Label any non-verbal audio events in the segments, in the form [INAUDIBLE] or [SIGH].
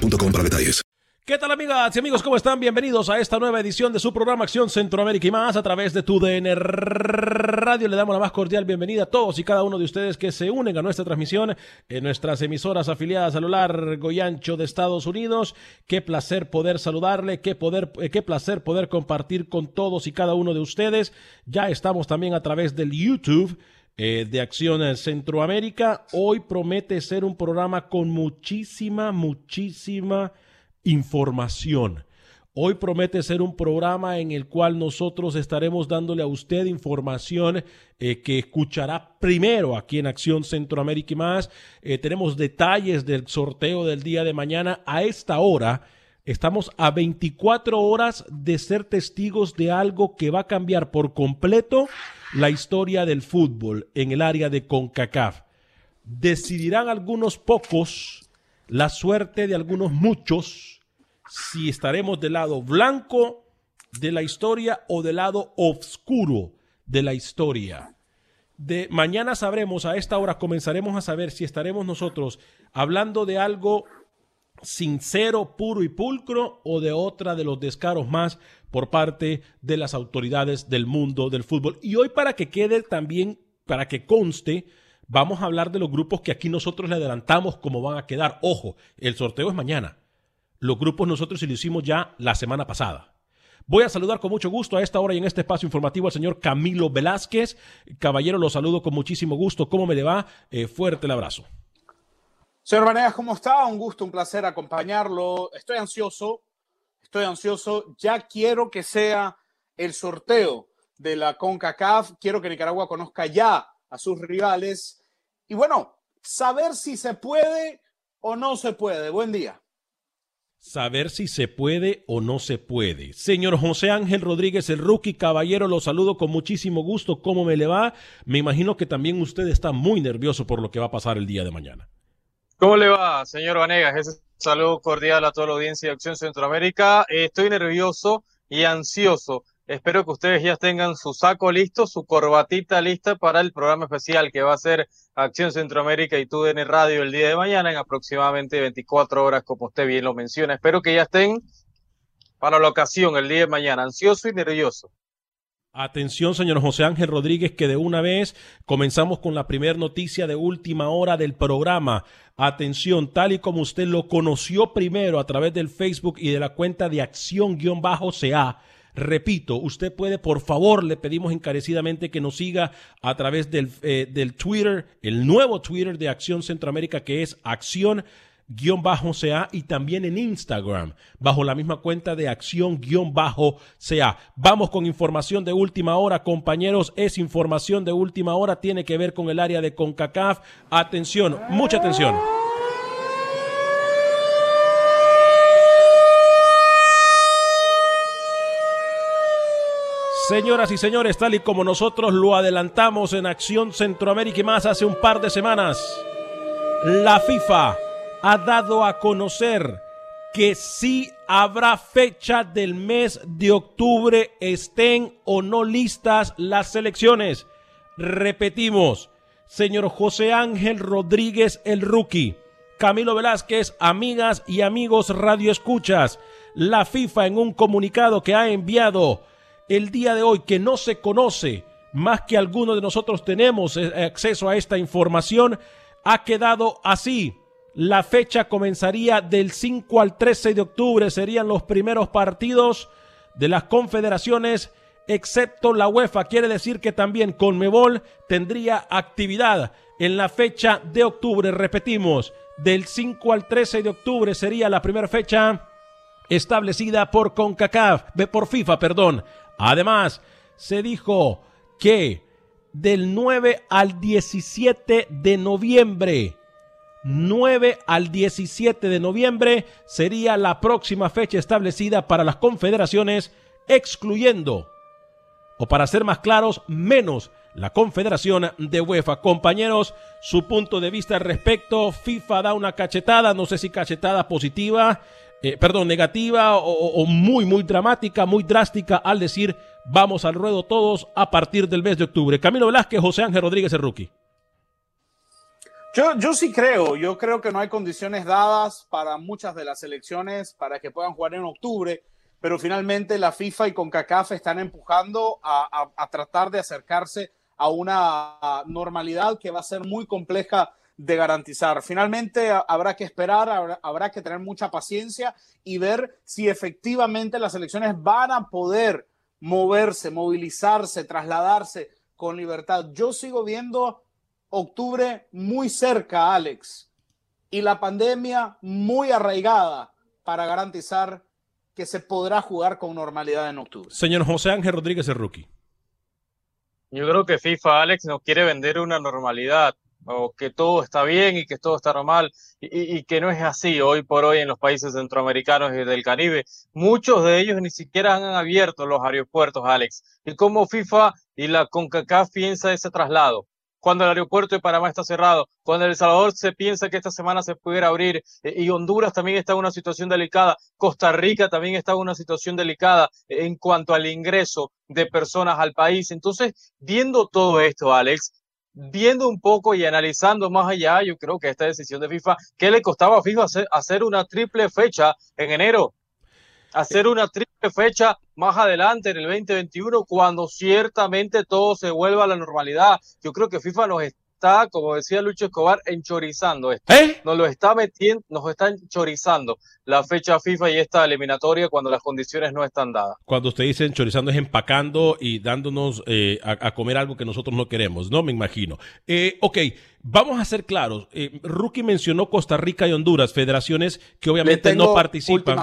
para detalles. ¿Qué tal amigas y amigos? ¿Cómo están? Bienvenidos a esta nueva edición de su programa Acción Centroamérica y más a través de tu DN Radio. Le damos la más cordial bienvenida a todos y cada uno de ustedes que se unen a nuestra transmisión en nuestras emisoras afiliadas a lo largo y ancho de Estados Unidos. Qué placer poder saludarle, qué, poder, eh, qué placer poder compartir con todos y cada uno de ustedes. Ya estamos también a través del YouTube. Eh, de Acción Centroamérica. Hoy promete ser un programa con muchísima, muchísima información. Hoy promete ser un programa en el cual nosotros estaremos dándole a usted información eh, que escuchará primero aquí en Acción Centroamérica y más. Eh, tenemos detalles del sorteo del día de mañana a esta hora. Estamos a 24 horas de ser testigos de algo que va a cambiar por completo la historia del fútbol en el área de CONCACAF. Decidirán algunos pocos la suerte de algunos muchos si estaremos del lado blanco de la historia o del lado oscuro de la historia. De mañana sabremos, a esta hora comenzaremos a saber si estaremos nosotros hablando de algo sincero, puro y pulcro o de otra de los descaros más por parte de las autoridades del mundo del fútbol. Y hoy para que quede también, para que conste, vamos a hablar de los grupos que aquí nosotros le adelantamos cómo van a quedar. Ojo, el sorteo es mañana. Los grupos nosotros lo hicimos ya la semana pasada. Voy a saludar con mucho gusto a esta hora y en este espacio informativo al señor Camilo Velázquez. Caballero, lo saludo con muchísimo gusto. ¿Cómo me le va? Eh, fuerte el abrazo. Señor Vanegas, ¿cómo está? Un gusto, un placer acompañarlo. Estoy ansioso, estoy ansioso. Ya quiero que sea el sorteo de la CONCACAF. Quiero que Nicaragua conozca ya a sus rivales. Y bueno, saber si se puede o no se puede. Buen día. Saber si se puede o no se puede. Señor José Ángel Rodríguez, el rookie caballero, lo saludo con muchísimo gusto. ¿Cómo me le va? Me imagino que también usted está muy nervioso por lo que va a pasar el día de mañana. ¿Cómo le va, señor Vanegas? Ese saludo cordial a toda la audiencia de Acción Centroamérica. Estoy nervioso y ansioso. Espero que ustedes ya tengan su saco listo, su corbatita lista para el programa especial que va a ser Acción Centroamérica y TUDN Radio el día de mañana en aproximadamente 24 horas, como usted bien lo menciona. Espero que ya estén para la ocasión el día de mañana, ansioso y nervioso. Atención, señor José Ángel Rodríguez, que de una vez comenzamos con la primera noticia de última hora del programa. Atención, tal y como usted lo conoció primero a través del Facebook y de la cuenta de acción-CA. Repito, usted puede, por favor, le pedimos encarecidamente que nos siga a través del, eh, del Twitter, el nuevo Twitter de Acción Centroamérica, que es Acción guion bajo CA y también en Instagram bajo la misma cuenta de acción guion bajo CA. Vamos con información de última hora, compañeros. Es información de última hora, tiene que ver con el área de CONCACAF. Atención, mucha atención. Señoras y señores, tal y como nosotros lo adelantamos en Acción Centroamérica y más hace un par de semanas, la FIFA ha dado a conocer que sí habrá fecha del mes de octubre, estén o no listas las selecciones. Repetimos, señor José Ángel Rodríguez el rookie, Camilo Velázquez, amigas y amigos radioescuchas, la FIFA en un comunicado que ha enviado el día de hoy que no se conoce más que algunos de nosotros tenemos eh, acceso a esta información, ha quedado así. La fecha comenzaría del 5 al 13 de octubre, serían los primeros partidos de las confederaciones, excepto la UEFA. Quiere decir que también Conmebol tendría actividad en la fecha de octubre. Repetimos, del 5 al 13 de octubre sería la primera fecha establecida por CONCACAF, por FIFA, perdón. Además, se dijo que del 9 al 17 de noviembre, 9 al 17 de noviembre sería la próxima fecha establecida para las confederaciones, excluyendo, o para ser más claros, menos la Confederación de UEFA. Compañeros, su punto de vista al respecto, FIFA da una cachetada, no sé si cachetada positiva, eh, perdón, negativa o, muy, muy dramática, muy drástica al decir vamos al ruedo todos a partir del mes de octubre. Camilo Velázquez, José Ángel Rodríguez, el rookie. Yo, yo sí creo, yo creo que no hay condiciones dadas para muchas de las elecciones para que puedan jugar en octubre, pero finalmente la FIFA y CONCACAF están empujando a, a tratar de acercarse a una normalidad que va a ser muy compleja de garantizar. Finalmente habrá que esperar, habrá, que tener mucha paciencia y ver si efectivamente las elecciones van a poder moverse, movilizarse, trasladarse con libertad. Yo sigo viendo octubre muy cerca, Alex, y la pandemia muy arraigada para garantizar que se podrá jugar con normalidad en octubre. Señor José Ángel Rodríguez, el rookie. Yo creo que FIFA, Alex, nos quiere vender una normalidad o que todo está bien y que todo está normal y, y, que no es así hoy por hoy en los países centroamericanos y del Caribe. Muchos de ellos ni siquiera han abierto los aeropuertos, Alex. ¿Y cómo FIFA y la CONCACAF piensa ese traslado? Cuando el aeropuerto de Panamá está cerrado, cuando El Salvador se piensa que esta semana se pudiera abrir eh, y Honduras también está en una situación delicada, Costa Rica también está en una situación delicada en cuanto al ingreso de personas al país. Entonces, viendo todo esto, Alex, viendo un poco y analizando más allá, yo creo que esta decisión de FIFA, ¿qué le costaba a FIFA hacer, una triple fecha en enero? Hacer una triple fecha más adelante en el 2021, cuando ciertamente todo se vuelva a la normalidad. Yo creo que FIFA nos está, como decía Lucho Escobar, enchorizando esto. ¿Eh? Nos lo está metiendo, nos está enchorizando la fecha FIFA y esta eliminatoria cuando las condiciones no están dadas. Cuando usted dice enchorizando es empacando y dándonos eh, a, comer algo que nosotros no queremos, ¿no? Me imagino. Eh, ok, vamos a ser claros. Eh, Rookie mencionó Costa Rica y Honduras, federaciones que obviamente no participan.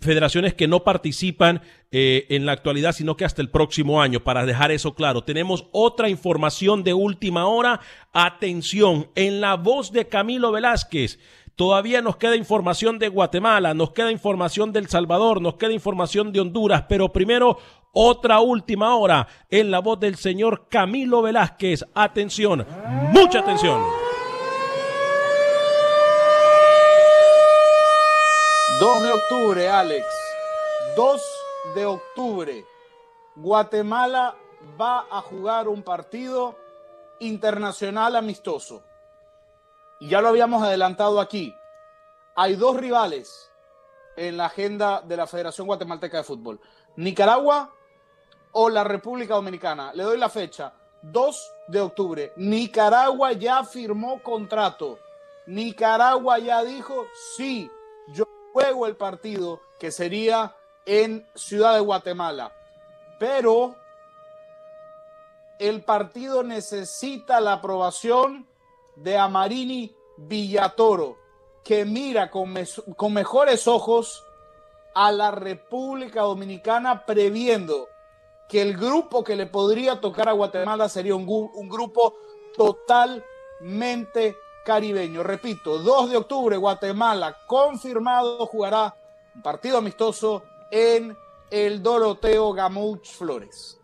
Federaciones que no participan eh, en la actualidad, sino que hasta el próximo año, para dejar eso claro. Tenemos otra información de última hora. Atención, en la voz de Camilo Velázquez. Todavía nos queda información de Guatemala, nos queda información del Salvador, nos queda información de Honduras, pero primero otra última hora en la voz del señor Camilo Velázquez. Atención, mucha atención. 2 de octubre, Alex. 2 de octubre. Guatemala va a jugar un partido internacional amistoso y ya lo habíamos adelantado aquí, hay dos rivales en la agenda de la Federación Guatemalteca de Fútbol. Nicaragua o la República Dominicana. Le doy la fecha, 2 de octubre. Nicaragua ya firmó contrato. Nicaragua ya dijo, sí, yo juego el partido que sería en Ciudad de Guatemala. Pero el partido necesita la aprobación de Amarini Villatoro, que mira con, con mejores ojos a la República Dominicana previendo que el grupo que le podría tocar a Guatemala sería un, grupo totalmente caribeño. Repito, 2 de octubre, Guatemala confirmado jugará un partido amistoso en el Doroteo Gamuch Flores.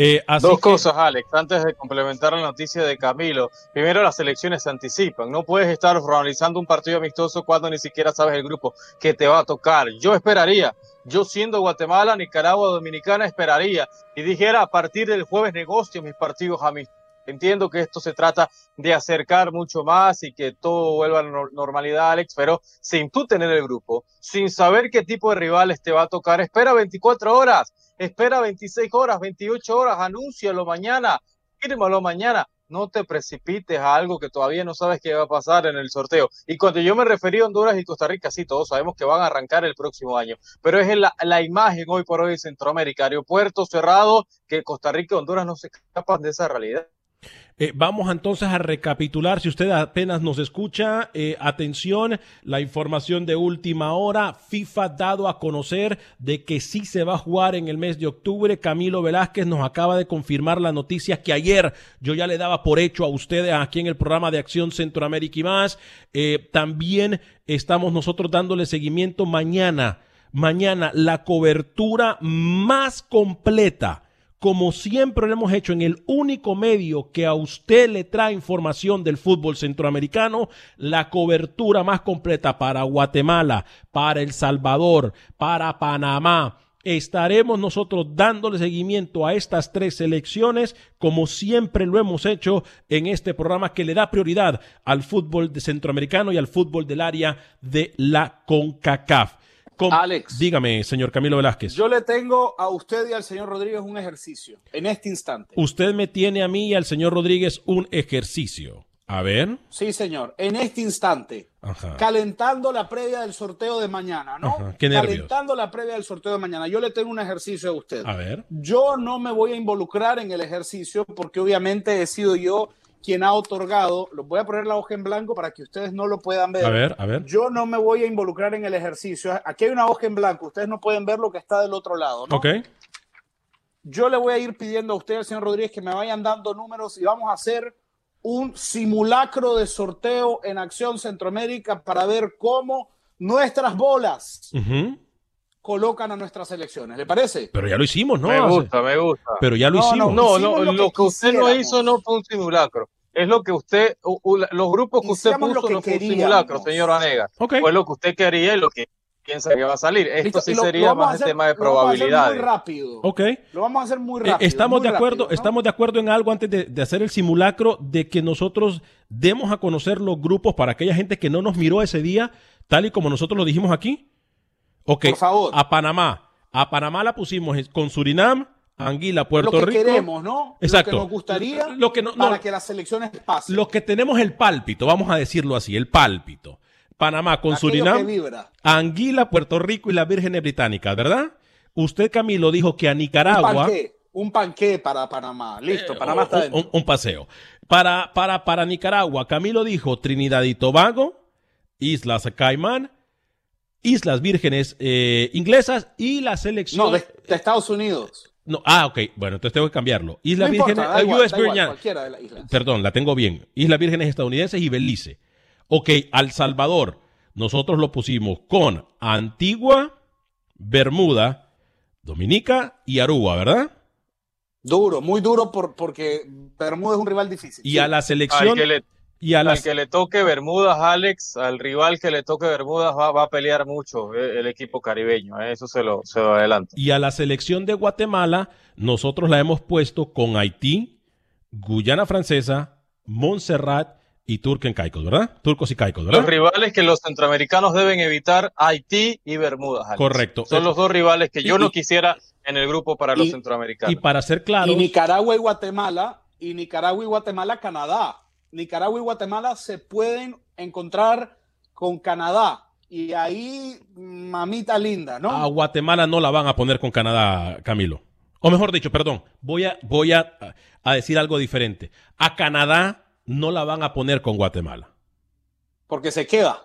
Eh, Dos cosas, Alex, antes de complementar la noticia de Camilo. Primero, las elecciones se anticipan. No puedes estar realizando un partido amistoso cuando ni siquiera sabes el grupo que te va a tocar. Yo esperaría, yo siendo Guatemala, Nicaragua, Dominicana, esperaría y dijera a partir del jueves negocio mis partidos amistosos. Entiendo que esto se trata de acercar mucho más y que todo vuelva a la normalidad, Alex, pero sin tú tener el grupo, sin saber qué tipo de rivales te va a tocar, espera 24 horas espera 26 horas, 28 horas, anúncialo mañana, fírmalo mañana. No te precipites a algo que todavía no sabes qué va a pasar en el sorteo. Y cuando yo me referí a Honduras y Costa Rica, sí, todos sabemos que van a arrancar el próximo año. Pero es la, imagen hoy por hoy de Centroamérica. Aeropuerto cerrado, que Costa Rica y Honduras no se escapan de esa realidad. Eh, vamos entonces a recapitular, si usted apenas nos escucha, eh, atención, la información de última hora, FIFA ha dado a conocer de que sí se va a jugar en el mes de octubre, Camilo Velázquez nos acaba de confirmar la noticia que ayer yo ya le daba por hecho a ustedes aquí en el programa de Acción Centroamérica y más, eh, también estamos nosotros dándole seguimiento mañana, mañana la cobertura más completa como siempre lo hemos hecho en el único medio que a usted le trae información del fútbol centroamericano, la cobertura más completa para Guatemala, para El Salvador, para Panamá. Estaremos nosotros dándole seguimiento a estas tres selecciones como siempre lo hemos hecho en este programa que le da prioridad al fútbol de centroamericano y al fútbol del área de la CONCACAF. Alex. Dígame, señor Camilo Velázquez. Yo le tengo a usted y al señor Rodríguez un ejercicio en este instante. Usted me tiene a mí y al señor Rodríguez un ejercicio. A ver. Sí, señor. En este instante. Calentando la previa del sorteo de mañana, ¿no? Qué calentando la previa del sorteo de mañana. Yo le tengo un ejercicio a usted. A ver. Yo no me voy a involucrar en el ejercicio porque obviamente he sido yo quien ha otorgado, los voy a poner la hoja en blanco para que ustedes no lo puedan ver. A ver, a ver. Yo no me voy a involucrar en el ejercicio. Aquí hay una hoja en blanco, ustedes no pueden ver lo que está del otro lado, ¿no? Ok. Yo le voy a ir pidiendo a usted, señor Rodríguez, que me vayan dando números y vamos a hacer un simulacro de sorteo en Acción Centroamérica para ver cómo nuestras bolas colocan a nuestras elecciones. ¿Le parece? Pero ya lo hicimos, ¿no? Me gusta, me gusta. Pero ya lo hicimos. No, no, lo, que, usted no hizo no fue un simulacro. Es lo que usted, los grupos que usted puso no fue un simulacro, señor Anega. Fue lo que usted quería y lo que piensa que va a salir. Esto sí sería más el tema de probabilidades. Muy rápido. Ok. Lo vamos a hacer muy rápido. estamos de acuerdo, estamos de acuerdo en algo antes de, de, hacer el simulacro de que nosotros demos a conocer los grupos para aquella gente que no nos miró ese día, tal y como nosotros lo dijimos aquí. Ok. Por favor. A Panamá. A Panamá la pusimos con Surinam, Anguila, Puerto Rico. Lo que queremos, ¿no? Exacto. Lo que nos gustaría lo que no, para que las selecciones pasen. Lo que tenemos el pálpito, vamos a decirlo así, el pálpito. Panamá con Aquello Surinam. Anguila, Puerto Rico y las Vírgenes Británicas, ¿verdad? Usted, Camilo, dijo que a Nicaragua. Un panqué, un panqué para Panamá. Listo, Eh, Panamá está dentro. un- un paseo. Para, para, para Nicaragua, Camilo dijo Trinidad y Tobago, Islas Caimán, Islas Vírgenes eh, Inglesas y la selección. No, de, de Estados Unidos. No, ah, ok. Bueno, entonces tengo que cambiarlo. Islas no Vírgenes. importa, da igual, US da igual, Virgin- cualquiera de las islas. Perdón, la tengo bien. Islas Vírgenes estadounidenses y Belice. Ok, Al Salvador. Nosotros lo pusimos con Antigua, Bermuda, Dominica y Aruba, ¿verdad? Duro, muy duro por, porque Bermuda es un rival difícil. Y Sí. a la selección. Le, y a al que le toque Bermudas, Alex, al rival que le toque Bermudas va, va a pelear mucho eh, el equipo caribeño. eh, Eso se lo, se lo adelanto. y a la selección de Guatemala, nosotros la hemos puesto con Haití, Guyana Francesa, Montserrat y Turco en Caicos, ¿verdad? Turcos y Caicos, Los ¿verdad? rivales que los centroamericanos deben evitar, Haití y Bermudas. Alex. Correcto. Son los dos rivales que yo Y- no quisiera en el grupo para los centroamericanos. Y para ser claros, Y Nicaragua y Guatemala, y Nicaragua y Guatemala, Canadá. Nicaragua y Guatemala se pueden encontrar con Canadá. Y ahí, mamita linda, ¿no? a Guatemala no la van a poner con Canadá, Camilo. O mejor dicho, perdón, voy a, voy a, a decir algo diferente. A Canadá no la van a poner con Guatemala. Porque se queda.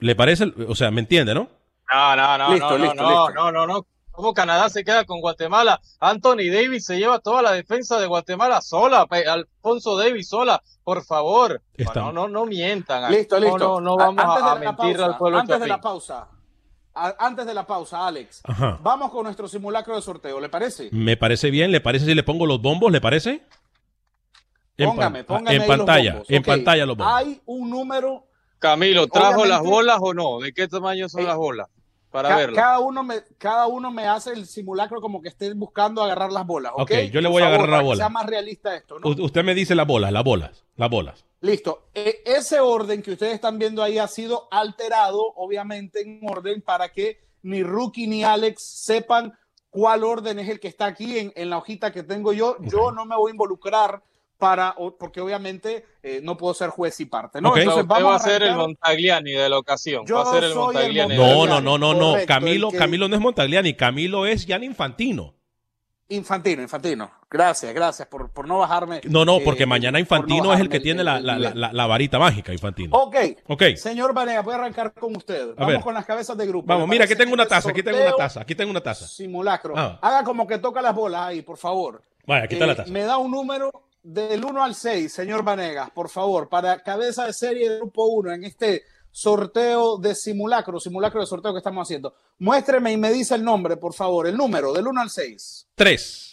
¿Le parece? O sea, ¿me entiende, no? No, no, no, Listo, no, listo, no, listo. no, no, no. ¿Cómo Canadá se queda con Guatemala? Anthony Davis se lleva toda la defensa de Guatemala sola, Alfonso Davis sola, por favor. Está- No, no, no mientan. Listo, No, listo. No, no, vamos Antes a, a de la mentir pausa, al pueblo Antes de la pausa, antes de la pausa, Alex, Ajá. vamos con nuestro simulacro de sorteo, ¿le parece? Me parece bien. ¿Le parece si le pongo los bombos? ¿Le parece? Póngame, pan- póngame En ahí los pantalla. bombos. En Ok. pantalla los bombos. Hay un número, Camilo, ¿trajo las bolas o no? ¿De qué tamaño son Eh, las bolas? Para ca- verlo. cada, uno me, cada uno me hace el simulacro como que esté buscando agarrar las bolas, ¿ok? Ok, yo le Por voy a favor, agarrar la bola. sea más realista esto, ¿no? U- Usted me dice las bolas, las bolas, las bolas. Listo. E- ese orden que ustedes están viendo ahí ha sido alterado, obviamente, en orden para que ni Rookie ni Alex sepan cuál orden es el que está aquí en, en la hojita que tengo yo. Yo no me voy a involucrar para, porque obviamente eh, no puedo ser juez y parte. ¿no? Entonces vamos va a ser el Montagliani de la ocasión. Yo va a ser el Montagliani. No, no, no, no, no. Correcto, Camilo, que- Camilo no es Montagliani, Camilo es Jan Infantino. Infantino, Infantino. Gracias, gracias por, por no bajarme. No, no, eh, porque eh, mañana no Infantino es el que tiene la, la- la- la- la varita mágica, Infantino. Ok. Ok. Señor Vanega, voy a arrancar con usted. A Vamos ver. con las cabezas de grupo. Vamos, ¿Le mira, aquí tengo una este taza, aquí tengo una taza, aquí tengo una taza. Simulacro. Ah. Haga como que toca las bolas ahí, por favor. Vaya, está Eh, la taza. Me da un número del 1 al 6, señor Vanegas, por favor, para cabeza de serie de grupo 1 en este sorteo de simulacro, simulacro de sorteo que estamos haciendo. Muéstreme y me dice el nombre, por favor, el número del 1 al 6. Tres.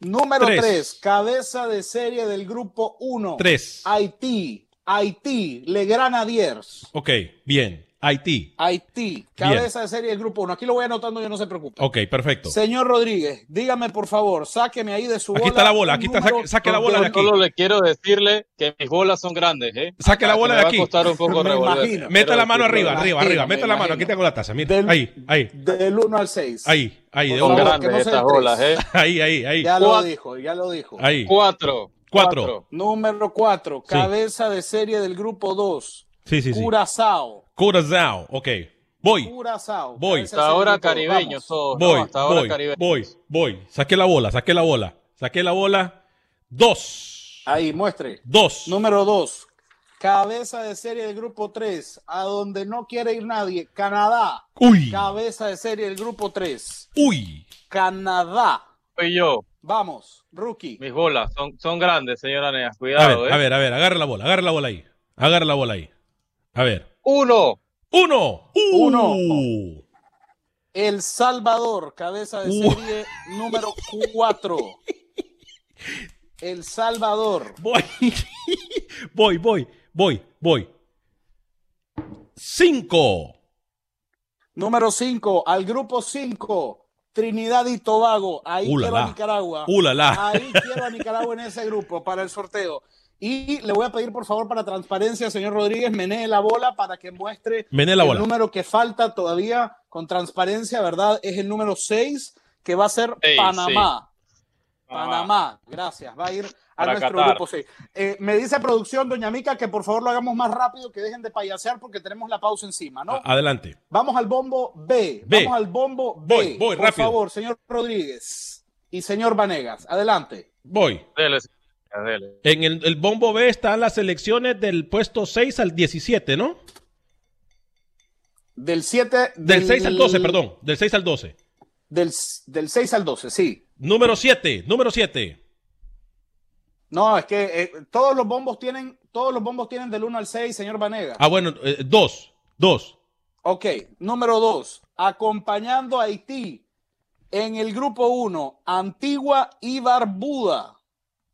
Número Tres. 3, cabeza de serie del grupo 1. Tres. Haití, Haití, Le Granadiers. Ok, bien. Haití. Haití, cabeza de serie del grupo 1. Aquí lo voy anotando, yo no se preocupe. Ok, perfecto. Señor Rodríguez, dígame por favor, sáqueme ahí de su Aquí bola. está la bola, aquí está, saque, saque la bola de aquí. Solo le quiero decirle que mis bolas son grandes, ¿eh? Saque la Ah, bola me de va aquí. a costar un poco Me imagino. Meta la mano arriba, arriba, imagino, arriba. me Meta la mano, aquí tengo la taza. Mira. Del- Ahí, ahí, Del 1 al 6. ahí, ahí. de favor, grandes no estas bolas, ¿eh? [LAUGHS] Ahí, ahí, ahí. Ya lo dijo, ya lo dijo. Ahí. Cuatro. Cuatro. Número 4, cabeza de serie del grupo 2. Sí, sí, sí. Curazao. Curazao. Ok. Voy. Curazao. Voy. Hasta ahora dos. caribeños Vamos. todos. ¿no? Voy, Hasta ahora voy, caribeños. voy, voy. Saqué la bola, saqué la bola. Saqué la bola. Dos. Ahí, muestre. Dos. Número 2. Cabeza de serie del grupo 3. A donde no quiere ir nadie. Canadá. Uy. Cabeza de serie del grupo 3. Uy. Canadá. Soy yo. Vamos, rookie. Mis bolas son, son grandes, señora Neas. A Cuidado, ver, ¿eh? a ver, a ver, agarra la bola, agarra la bola ahí. Agarra la bola ahí. A ver. Uno. Uno. Uno. Uh. El Salvador, cabeza de Uh. serie número 4. El Salvador. Voy. [LAUGHS] voy, voy, voy, voy. Cinco. Número 5, al grupo 5. Trinidad y Tobago. Ahí Uh, la, quiero a. Nicaragua. Uh, la, la. Ahí quiero a Nicaragua en ese grupo para el sorteo. Y le voy a pedir, por favor, para transparencia, señor Rodríguez, menee la bola para que muestre Menee la el bola. número que falta todavía con transparencia, ¿verdad? Es el número 6, que va a ser Panamá. sí. Panamá, gracias. Va a ir a Para nuestro Qatar. grupo 6. Eh, me dice producción, doña Mica, que por favor lo hagamos más rápido, que dejen de payasear porque tenemos la pausa encima, ¿no? Adelante. Vamos al bombo B. B. Vamos al bombo B. Voy, voy, Por rápido. favor, señor Rodríguez y señor Vanegas. Adelante. Voy. Dele, dele. En el, el bombo B están las selecciones del puesto 6 al 17, ¿no? Del 7. Del 6 al 12, perdón. Del 6 al 12. Del, del 6 al 12, sí. Número 7, número 7. No, es que eh, todos los bombos tienen, todos los bombos tienen del 1 al 6, señor Vanegas. Ah, bueno, 2. 2. Ok, número 2. Acompañando a Haití en el grupo 1, Antigua y Barbuda.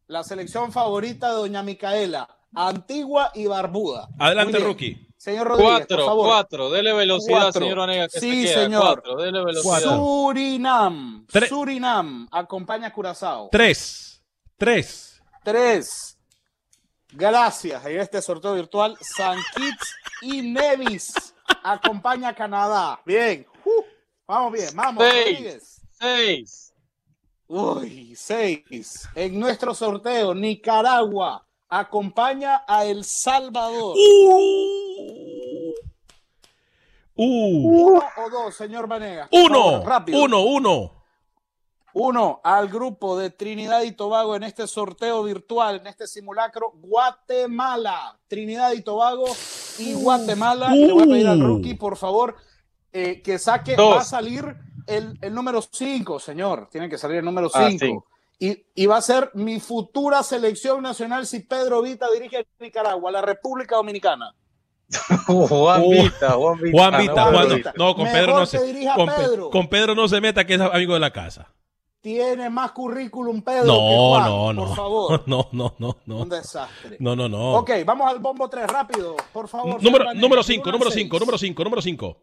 La selección favorita de doña Micaela. Antigua y Barbuda. Adelante, rookie. Señor Rodríguez, por Cuatro, favor. cuatro. Dele velocidad, Cuatro. señor Onega, que Sí, se queda. señor. Cuatro, dele velocidad. Surinam. Tre- Surinam. Acompaña a Curazao. 3. 3. Tres. Gracias. En este sorteo virtual, San Kitts y Nevis acompaña a Canadá. Bien. Uh, vamos bien. Vamos, Seis. Rodríguez. Seis. Uy, seis. En nuestro sorteo, Nicaragua acompaña a El Salvador. Uh. Uno o dos, señor Vanegas. Uno. rápido. Uno, uno. Uno al grupo de Trinidad y Tobago en este sorteo virtual, en este simulacro, Guatemala. Trinidad y Tobago y Guatemala. Le voy a pedir al Uh. rookie, por favor, eh, que saque. Dos. Va a salir el, el número 5, señor. Tiene que salir el número Ah, 5. cinco. y, y va a ser mi futura selección nacional si Pedro Vita dirige a Nicaragua, la República Dominicana. [LAUGHS] Juan Vita, Juan Vita. Juan Vita, Juan Juan- Vita. no, con Mejor Pedro no que se con, Pe- Pedro. con Pedro no se meta que es amigo de la casa. Tiene más currículum Pedro. que No, Juan, no, no. Por favor. [LAUGHS] No, no, no, no. Un desastre. No, no, no. Ok, vamos al bombo 3, rápido, por favor. Número señor número Vanegas, 5, uno al número seis. 5, número 5, número 5.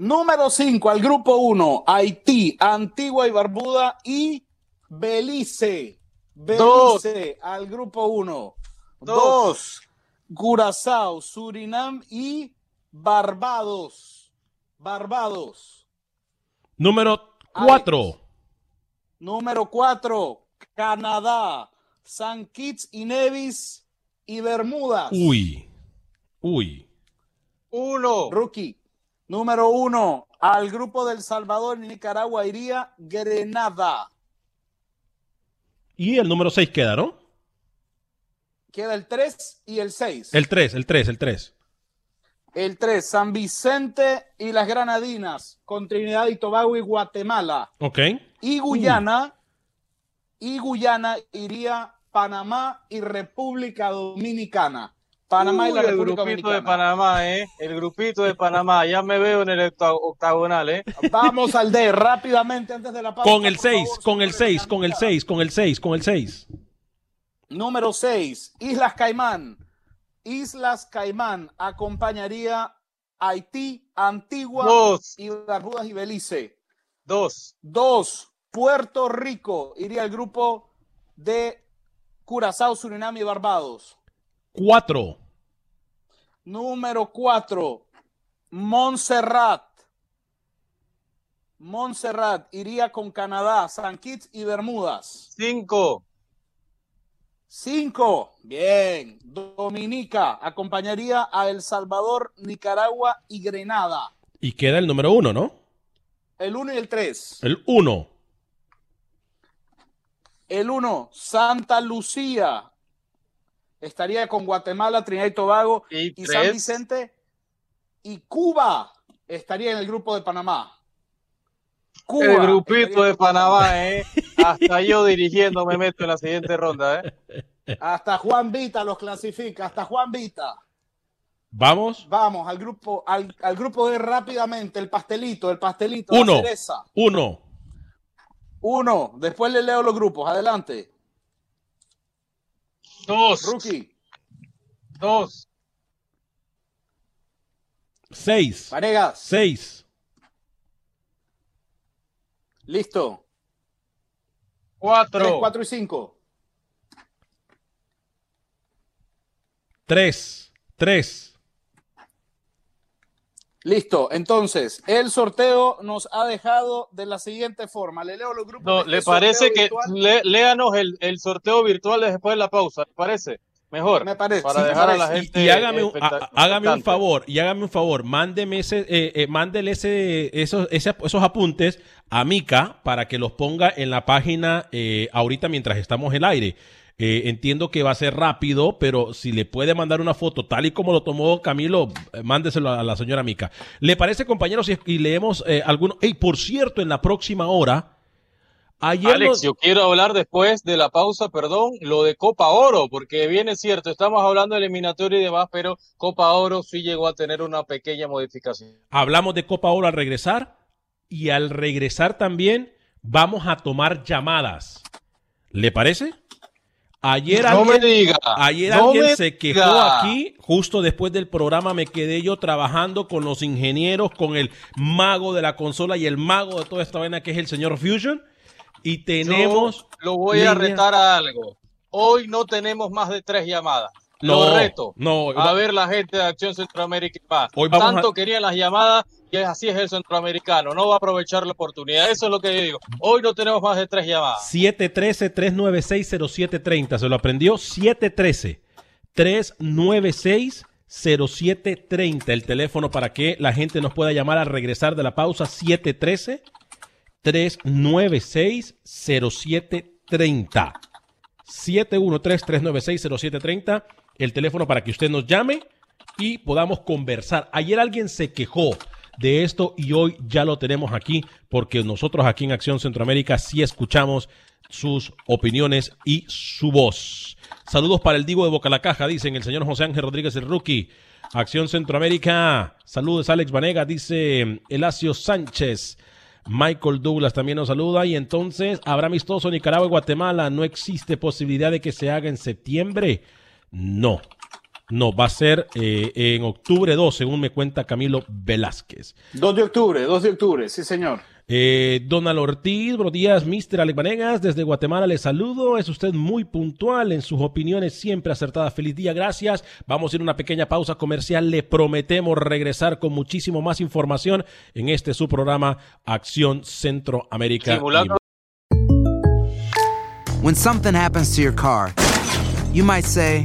Número 5, al grupo 1, Haití, Antigua y Barbuda y Belice. Dos. Belice al grupo 1. Dos. 2, Curazao, Surinam y Barbados. Barbados. Número Alex. 4. Número 4, Canadá, San Kitts y Nevis y Bermudas. Uy. Uy. Uno. Rookie. Número uno, al grupo del Salvador y Nicaragua iría Grenada. Y el número 6 queda, ¿no? Queda el 3 y el 6. El 3, el 3, el 3. El 3, San Vicente y las Granadinas, con Trinidad y Tobago y Guatemala. Ok. Y Guyana, y Guyana iría Panamá y República Dominicana. Panamá y la Uy, el República grupito Dominicana. de Panamá, ¿eh? El grupito de Panamá. Ya me veo en el octa- octagonal, ¿eh? Vamos al D rápidamente antes de la pausa. Con el por 6, favor, con el señores 6, con el Amiga. 6, con el 6, con el 6. Número 6, Islas Caimán. Islas Caimán acompañaría Haití, Antigua Dos. y Barbudas y Belice. Dos. 2, Puerto Rico iría al grupo de Curazao, Surinam y Barbados. 4. Número 4, Montserrat. Montserrat iría con Canadá, San Kitts y Bermudas. Cinco. 5. Bien. Dominica acompañaría a El Salvador, Nicaragua y Grenada. Y queda el número 1, ¿no? El 1 y el 3. El 1. El 1, Santa Lucía. Estaría con Guatemala, Trinidad y Tobago Y y San. Vicente. Y Cuba estaría en el grupo de Panamá. Cuba El grupito de Panamá, ¿eh? Hasta yo dirigiendo me meto en la siguiente ronda, ¿eh? Hasta Juan Vita los clasifica, hasta Juan Vita. Vamos. Vamos al grupo, al, al grupo de rápidamente, el pastelito, el pastelito, la Uno. cereza. 1. Uno, después le leo los grupos, adelante. Dos. Rookie, Dos. 6. Vanegas, 6. listo. Cuatro. 3, 4 y 5. 3. 3. Listo, entonces, el sorteo nos ha dejado de la siguiente forma. Le leo los grupos. No, ¿Le este parece que le- léanos el, el sorteo virtual después de la pausa? ¿Le parece? Mejor. Me parece, Para sí, dejar a la gente. Y, y hágame, un, expecta- a- hágame un expectante. favor, y hágame un favor, mándeme ese, eh, eh, mándele ese, esos, ese- esos apuntes a Mica para que los ponga en la página eh, ahorita mientras estamos en el aire. Eh, entiendo que va a ser rápido, pero si le puede mandar una foto tal y como lo tomó Camilo, eh, mándeselo a la señora Mica. ¿Le parece, compañeros? Y, y leemos eh, algunos. Ey, por cierto, en la próxima hora, ayer Alex, nos- yo quiero hablar después de la pausa, perdón, lo de Copa Oro, porque bien es cierto, estamos hablando de eliminatorio y demás, pero Copa Oro sí llegó a tener una pequeña modificación. Hablamos de Copa Oro al regresar y al regresar también vamos a tomar llamadas. ¿Le parece? Ayer No me alguien, diga, ayer no alguien me se quejó diga. aquí, justo después del programa me quedé yo trabajando con los ingenieros, con el mago de la consola y el mago de toda esta vaina que es el señor Fusion. Y tenemos... Yo lo voy a retar a algo. Hoy no tenemos más de tres llamadas. No, lo reto. no, a ver la gente de Acción Centroamérica y. Hoy vamos Tanto a- querían las llamadas y así es el centroamericano. No va a aprovechar la oportunidad. Eso es lo que yo digo. Hoy no tenemos más de tres llamadas. 713-396-0730. ¿Se lo aprendió? 713-396-0730. El teléfono para que la gente nos pueda llamar al regresar de la pausa. 713-396-0730. 713-396-0730. El teléfono para que usted nos llame y podamos conversar. Ayer alguien se quejó de esto y hoy ya lo tenemos aquí porque nosotros aquí en Acción Centroamérica sí escuchamos sus opiniones y su voz. Saludos para el Divo de Boca la Caja, dicen el señor José Ángel Rodríguez el Rookie. Acción Centroamérica. Saludos Alex Vanega, dice Elacio Sánchez. Michael Douglas también nos saluda. Y entonces, ¿habrá amistoso Nicaragua y Guatemala? ¿No existe posibilidad de que se haga en septiembre? No. No, va a ser eh, en octubre 2, según me cuenta Camilo Velázquez. 2 de octubre, 2 de octubre, sí señor. Eh, Donald Ortiz, buenos días, Mr. Alex Vanegas, desde Guatemala le saludo. Es usted muy puntual en sus opiniones, siempre acertada. Feliz día, gracias. Vamos a ir a una pequeña pausa comercial. Le prometemos regresar con muchísimo más información en este su programa Acción Centroamérica. Simulando. When something happens to your car, you might say,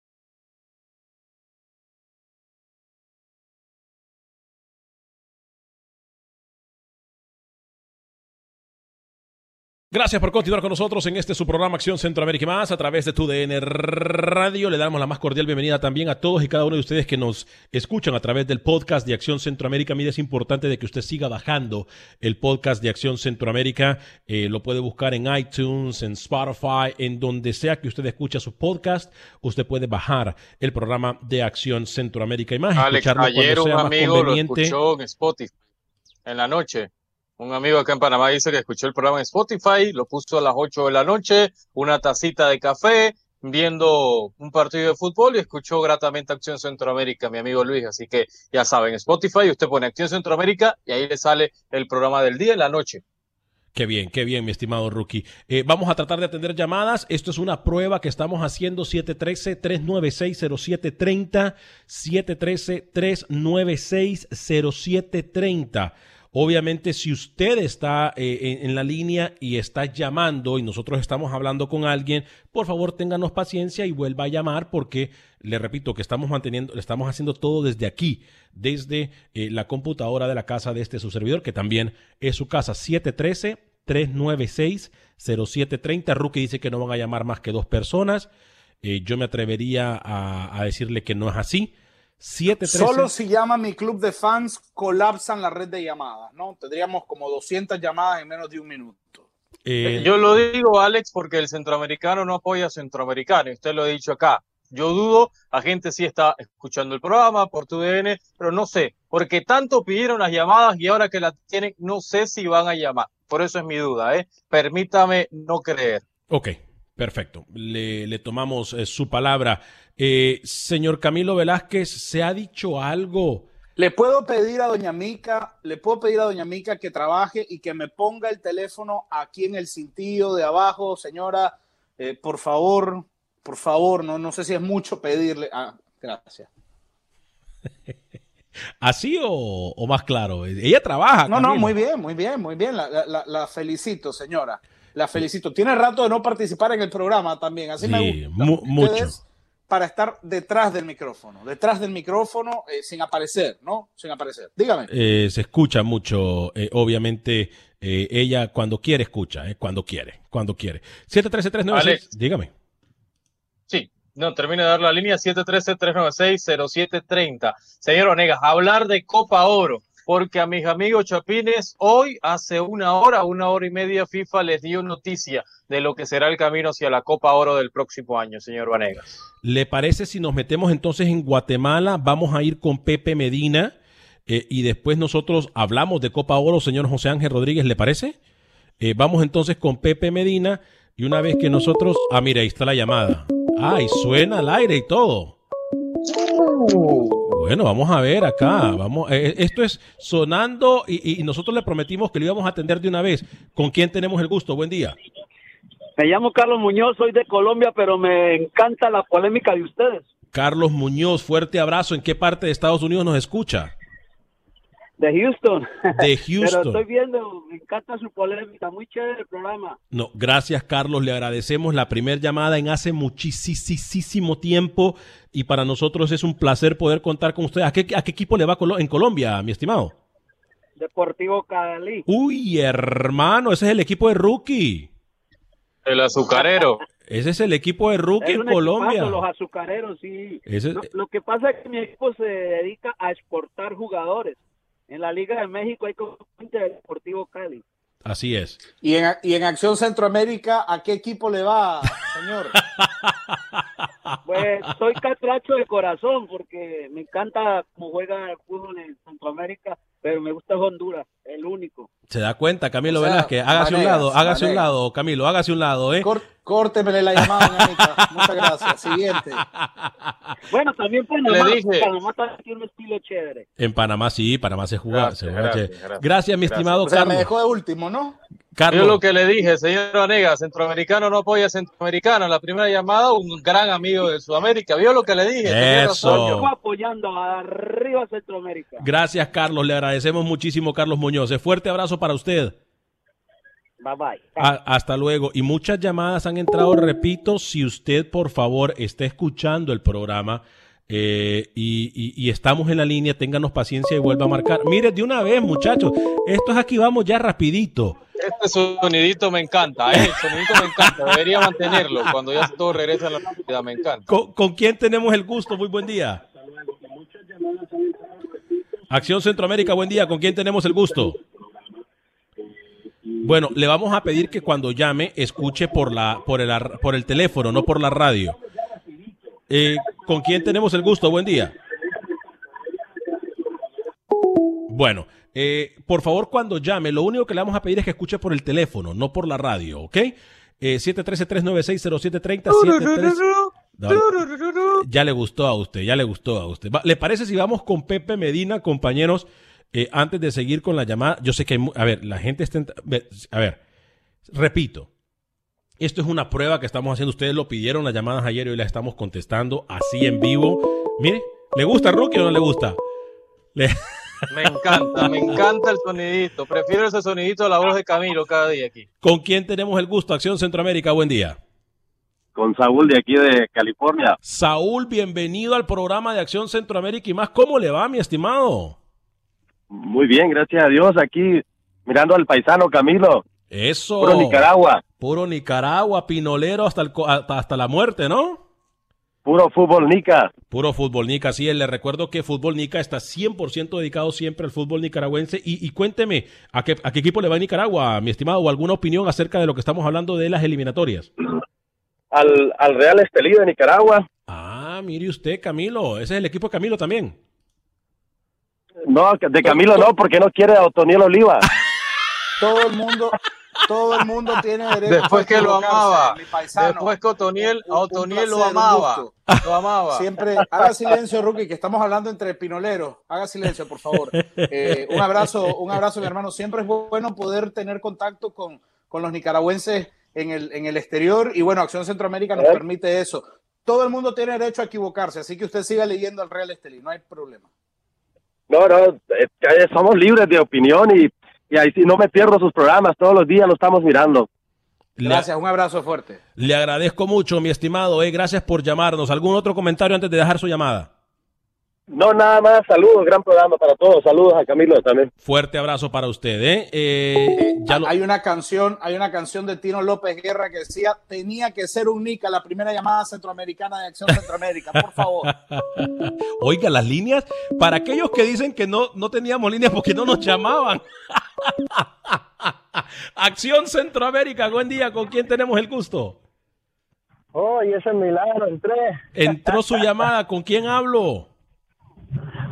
Gracias por continuar con nosotros en este su programa Acción Centroamérica y más a través de tu DN Radio. Le damos la más cordial bienvenida también a todos y cada uno de ustedes que nos escuchan a través del podcast de Acción Centroamérica. Mire, es importante de que usted siga bajando el podcast de Acción Centroamérica. Eh, lo puede buscar en iTunes, en Spotify, en donde sea que usted escuche su podcast. Usted puede bajar el programa de Acción Centroamérica y más. Alex, ayer un amigo lo escuchó en Spotify en la noche un amigo acá en Panamá dice que escuchó el programa en Spotify, lo puso a las 8 de la noche, una tacita de café, viendo un partido de fútbol y escuchó gratamente Acción Centroamérica, mi amigo Luis. Así que ya saben, Spotify, usted pone Acción Centroamérica y ahí le sale el programa del día en la noche. Qué bien, qué bien, mi estimado rookie. Eh, vamos a tratar de atender llamadas. Esto es una prueba que estamos haciendo 713-396-0730. 713-396-0730. Obviamente, si usted está eh, en, la línea y está llamando y nosotros estamos hablando con alguien, por favor ténganos paciencia y vuelva a llamar porque le repito que estamos manteniendo, estamos haciendo todo desde aquí, desde eh, la computadora de la casa de este su servidor, que también es su casa, 713-396-0730. Rookie dice que no van a llamar más que dos personas. Eh, yo me atrevería a decirle que no es así. Solo si llama mi club de fans, colapsan la red de llamadas, ¿no? Tendríamos como 200 llamadas en menos de un minuto. Eh, yo lo digo, Alex, porque el centroamericano no apoya a centroamericano, y usted lo ha dicho acá. Yo dudo, la gente sí está escuchando el programa por tu DN, pero no sé, porque tanto pidieron las llamadas y ahora que la tienen, no sé si van a llamar. Por eso es mi duda, ¿eh? Permítame no creer. Ok, perfecto. Le, tomamos eh, su palabra. Eh, señor Camilo Velázquez, ¿se ha dicho algo? Le puedo pedir a doña Mica, le puedo pedir a doña Mica que trabaje y que me ponga el teléfono aquí en el cintillo de abajo, señora, eh, por favor, por favor, no, no sé si es mucho pedirle. Ah, gracias. [LAUGHS] ¿Así o, más claro? Ella trabaja. No, no, muy bien, muy bien, muy bien. La, felicito, señora. La felicito. Tiene rato de no participar en el programa también, así me gusta. mucho para estar detrás del micrófono, detrás del micrófono eh, sin aparecer, ¿no? Sin aparecer. Dígame. Eh, se escucha mucho, eh, obviamente, ella cuando quiere escucha, cuando quiere, cuando quiere. 713-396, dígame. Sí, no, termine de dar la línea 713-396-0730. Señor Onegas, hablar de Copa Oro porque a mis amigos chapines hoy, hace una hora, una hora y media, FIFA les dio noticia de lo que será el camino hacia la Copa Oro del próximo año, señor Vanegas. ¿Le parece si nos metemos entonces en Guatemala? Vamos a ir con Pepe Medina eh, y después nosotros hablamos de Copa Oro, señor José Ángel Rodríguez, ¿le parece? Eh, vamos entonces con Pepe Medina y una vez que nosotros... Ah, mira, ahí está la llamada. Ah, y suena al aire y todo. Bueno, vamos a ver acá. Vamos, eh, esto es sonando y, nosotros le prometimos que lo íbamos a atender de una vez. ¿Con quién tenemos el gusto? Buen día. Me llamo Carlos Muñoz, soy de Colombia, pero me encanta la polémica de ustedes. Carlos Muñoz, fuerte abrazo. ¿En qué parte de Estados Unidos nos escucha? De Houston. [LAUGHS] De Houston. Pero estoy viendo, me encanta su polémica, muy chévere el programa. No, gracias Carlos, le agradecemos la primera llamada en hace muchísimo tiempo y para nosotros es un placer poder contar con usted. ¿A qué, a qué equipo le va en Colombia, mi estimado? Deportivo Cali. Uy, hermano, ese es el equipo de rookie. El azucarero. Ese es el equipo de rookie en Colombia. los azucareros, sí. Lo, lo, que pasa es que mi equipo se dedica a exportar jugadores. En la Liga de México hay componente del Deportivo Cali. Así es. ¿Y en, ¿Y en Acción Centroamérica a qué equipo le va, señor? [LAUGHS] pues soy catracho de corazón porque me encanta cómo juega el fútbol en Centroamérica, pero me gusta Honduras, el único. Se da cuenta, Camilo o sea, Velázquez. Hágase un lado, hágase un lado, Camilo, hágase un lado, ¿eh? córtemele la llamada, Muchas gracias. Siguiente. Bueno, también Panamá, Le dije. Panamá tiene un estilo chévere. En Panamá sí, Panamá se juega. Gracias, se juega gracias, gracias, gracias, mi estimado o sea, Carlos. me dejó de último, ¿no? Carlos. Yo lo que le dije, señor Vanega, centroamericano no apoya a centroamericano. La primera llamada, un gran amigo de Sudamérica. ¿Vio lo que le dije? Eso. Yo apoyando arriba Centroamérica. Gracias, Carlos. Le agradecemos muchísimo, Carlos Muñoz. Fuerte abrazo para usted. Bye bye. hasta luego. Y muchas llamadas han entrado. Repito, si usted por favor está escuchando el programa eh, y, estamos en la línea, ténganos paciencia y vuelva a marcar. Mire, de una vez, muchachos, esto es aquí vamos ya rapidito. Este sonidito me encanta, ¿eh? el sonidito me encanta, debería mantenerlo cuando ya todo regresa a la normalidad, me encanta. ¿Con, ¿Con quién tenemos el gusto? Muy buen día. Acción Centroamérica, buen día. ¿Con quién tenemos el gusto? Bueno, le vamos a pedir que cuando llame escuche por la por el por el teléfono, no por la radio. Eh, ¿Con quién tenemos el gusto? Buen día. Bueno, eh, por favor, cuando llame, lo único que le vamos a pedir es que escuche por el teléfono, no por la radio, ¿ok? Eh, 713-396-0730. Ya le gustó a usted, ya le gustó a usted. ¿Le parece si vamos con Pepe Medina, compañeros? Eh, antes de seguir con la llamada, yo sé que, hay, a ver, la gente está... A ver, repito, esto es una prueba que estamos haciendo. Ustedes lo pidieron las llamadas ayer y hoy las estamos contestando así en vivo. Mire, ¿le gusta Rookie o no le gusta? [LAUGHS] Me encanta, me encanta el sonidito. Prefiero ese sonidito a la voz de Camilo cada día aquí. ¿Con quién tenemos el gusto? Acción Centroamérica, buen día. Con Saúl de aquí de California. Saúl, bienvenido al programa de Acción Centroamérica y más. ¿Cómo le va, mi estimado? Muy bien, gracias a Dios. Aquí mirando al paisano Camilo. Eso. Puro Nicaragua. Puro Nicaragua, pinolero hasta, el, hasta la muerte, ¿no? Puro fútbol Nica. Puro fútbol Nica, sí. Le recuerdo que Fútbol Nica está 100% dedicado siempre al fútbol nicaragüense. Y, cuénteme, ¿a qué, ¿a qué equipo le va a Nicaragua, mi estimado? ¿O alguna opinión acerca de lo que estamos hablando de las eliminatorias? Al, al Real Estelí de Nicaragua. Ah, mire usted, Camilo. Ese es el equipo de Camilo también. No, de Camilo no, porque no quiere a Otoniel Oliva. [LAUGHS] Todo el mundo, todo el mundo tiene derecho Después que lo amaba. Después que Otoniel, a Otoniel lo amaba. Lo amaba. Siempre, haga silencio, Rookie, que estamos hablando entre pinoleros. Haga silencio, por favor. Eh, un abrazo, un abrazo, mi hermano. Siempre es bueno poder tener contacto con, con los nicaragüenses en el, en el exterior. Y bueno, Acción Centroamérica nos permite eso. Todo el mundo tiene derecho a equivocarse, así que usted siga leyendo al Real Estelí, no hay problema. No, no, eh, somos libres de opinión y, y ahí sí no me pierdo sus programas, todos los días lo estamos mirando. Gracias, un abrazo fuerte. Le agradezco mucho, mi estimado, eh, gracias por llamarnos. ¿Algún otro comentario antes de dejar su llamada? No, nada más, saludos, gran programa para todos, saludos a Camilo también. Fuerte abrazo para usted, ¿eh? eh ya Hay una canción, hay una canción de Tino López Guerra que decía, tenía que ser un Nica, la primera llamada centroamericana de Acción Centroamérica, por favor. [LAUGHS] Oiga, las líneas, para aquellos que dicen que no, no teníamos líneas porque no nos llamaban. [LAUGHS] Acción Centroamérica, buen día, ¿con quién tenemos el gusto? Oh, y ese milagro, entré. Entró su llamada, ¿con quién hablo?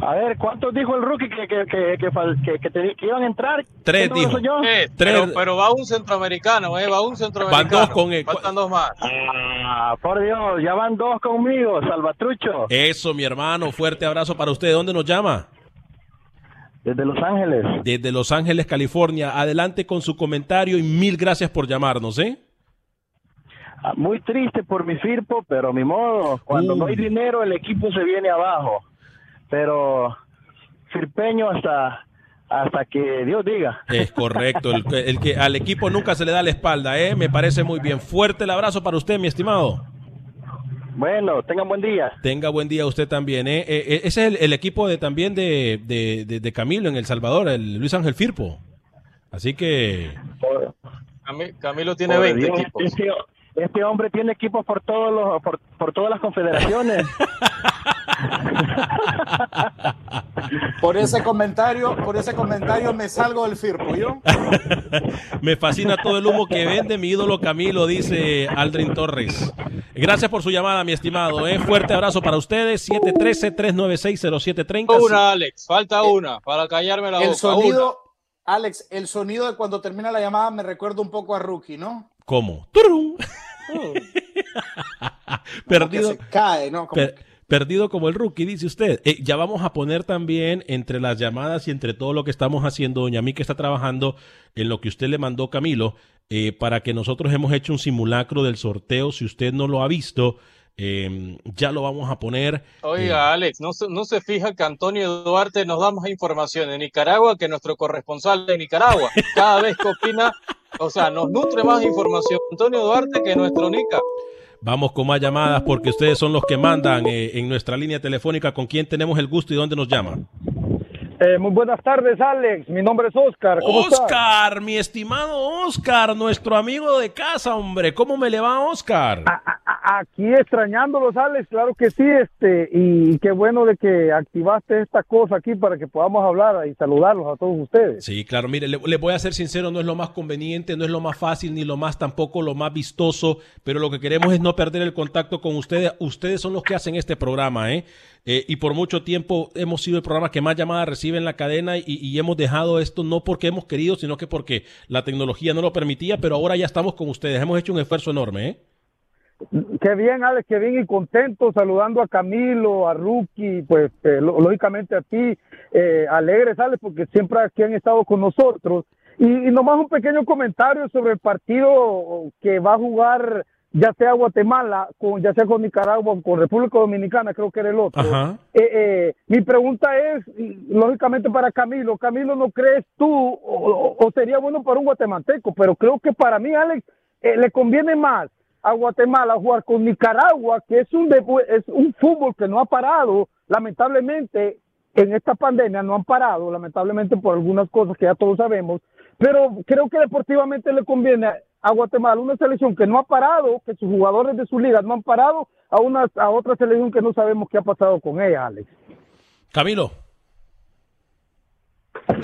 A ver, ¿cuántos dijo el rookie que, que, que, que, que iban a entrar? Tres dijo. Yo? Tres. Pero, pero, va un centroamericano, ¿eh? Va un centroamericano. Van dos con él. Faltan dos más. Ah, por Dios, ya van dos conmigo, Salvatrucho. Eso, mi hermano, fuerte abrazo para usted. ¿Dónde nos llama? Desde Los Ángeles. Desde Los Ángeles, California. Adelante con su comentario y mil gracias por llamarnos, ¿eh? Ah, muy triste por mi Firpo, pero mi modo, cuando no hay dinero el equipo se viene abajo pero Firpeño hasta hasta que Dios diga. Es correcto, el, el, que al equipo nunca se le da la espalda, ¿eh? Me parece muy bien. Fuerte el abrazo para usted, mi estimado. Bueno, tengan buen día. Tenga buen día usted también, ¿eh? eh, eh ese es el, equipo de también de, de, de, Camilo en El Salvador, el Luis Ángel Firpo. Así que... Camilo tiene 20 equipos. Este hombre tiene equipos por todos los por, por todas las confederaciones. [LAUGHS] por ese comentario, por ese comentario me salgo del firpo, ¿yo? [LAUGHS] me fascina todo el humo que vende mi ídolo Camilo, dice Aldrin Torres. Gracias por su llamada, mi estimado. ¿eh? Fuerte abrazo para ustedes. 713-396-0730. Una, Alex. Falta una para callarme la el Sonido, Alex, el sonido de cuando termina la llamada me recuerda un poco a Rookie, ¿no? ¿Cómo? [LAUGHS] perdido, cae, ¿no? perdido como el rookie, dice usted. Eh, ya vamos a poner también entre las llamadas y entre todo lo que estamos haciendo, doña que está trabajando en lo que usted le mandó, Camilo, eh, para que nosotros hemos hecho un simulacro del sorteo. Si usted no lo ha visto, em, ya lo vamos a poner. Oiga, eh, Alex, ¿no, ¿no se fija que Antonio Duarte nos da más información de Nicaragua que nuestro corresponsal de Nicaragua? Cada vez que opina o sea, nos nutre más información Antonio Duarte que nuestro Nica. Vamos con más llamadas porque ustedes son los que mandan eh, en nuestra línea telefónica con quién tenemos el gusto y dónde nos llaman. Eh, muy buenas tardes, Alex. Mi nombre es Oscar. ¿Cómo Oscar, mi estimado Oscar, nuestro amigo de casa, hombre. ¿Cómo me le va, Oscar? aquí extrañándolos, Alex, claro que sí, este, y qué bueno de que activaste esta cosa aquí para que podamos hablar y saludarlos a todos ustedes. Sí, claro, mire, le, le, voy a ser sincero, no es lo más conveniente, no es lo más fácil, ni lo más tampoco lo más vistoso, pero lo que queremos es no perder el contacto con ustedes. Ustedes son los que hacen este programa, ¿eh? Eh, y por mucho tiempo hemos sido el programa que más llamadas recibe en la cadena y, hemos dejado esto no porque hemos querido, sino que porque la tecnología no lo permitía, pero ahora ya estamos con ustedes. Hemos hecho un esfuerzo enorme. ¿eh? Qué bien, Alex, qué bien y contento saludando a Camilo, a Ruki, pues eh, lógicamente a ti, eh, alegres, Alex, porque siempre aquí han estado con nosotros. Y, y nomás un pequeño comentario sobre el partido que va a jugar ya sea Guatemala, con, ya sea con Nicaragua, con República Dominicana, creo que era el otro. Eh, eh, mi pregunta es, lógicamente para Camilo, Camilo, ¿no crees tú, o, sería bueno para un guatemalteco, pero creo que para mí, Alex, eh, le conviene más a Guatemala jugar con Nicaragua, que es un, es un fútbol que no ha parado, lamentablemente, en esta pandemia no han parado, lamentablemente por algunas cosas que ya todos sabemos, pero creo que deportivamente le conviene a Guatemala, una selección que no ha parado, que sus jugadores de su liga no han parado, a, una, a otra selección que no sabemos qué ha pasado con ella, Alex. Camilo.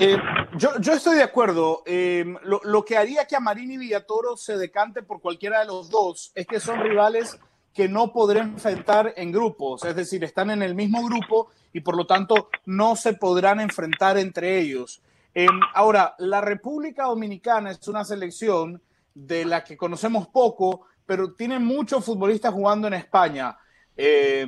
Eh, yo, yo, estoy de acuerdo. Eh, lo, lo, que haría que a Marín y Villatoro se decante por cualquiera de los dos es que son rivales que no podrán enfrentar en grupos, es decir, están en el mismo grupo y por lo tanto no se podrán enfrentar entre ellos. Eh, ahora, la República Dominicana es una selección de la que conocemos poco, pero tiene muchos futbolistas jugando en España. Eh,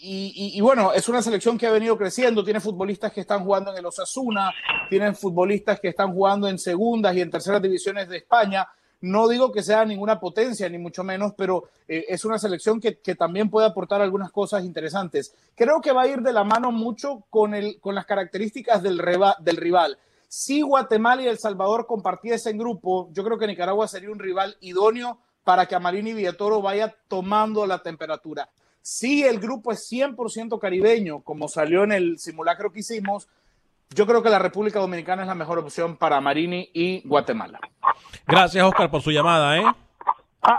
y, bueno, es una selección que ha venido creciendo, tiene futbolistas que están jugando en el Osasuna, tienen futbolistas que están jugando en segundas y en terceras divisiones de España. No digo que sea ninguna potencia, ni mucho menos, pero eh, es una selección que, también puede aportar algunas cosas interesantes. Creo que va a ir de la mano mucho con, el, con las características del rival. Si Guatemala y El Salvador compartiesen grupo, yo creo que Nicaragua sería un rival idóneo para que Amarín y Villatoro vaya tomando la temperatura. Si el grupo es 100% caribeño, como salió en el simulacro que hicimos, yo creo que la República Dominicana es la mejor opción para Marini y Guatemala. Gracias, Oscar, por su llamada, ¿eh?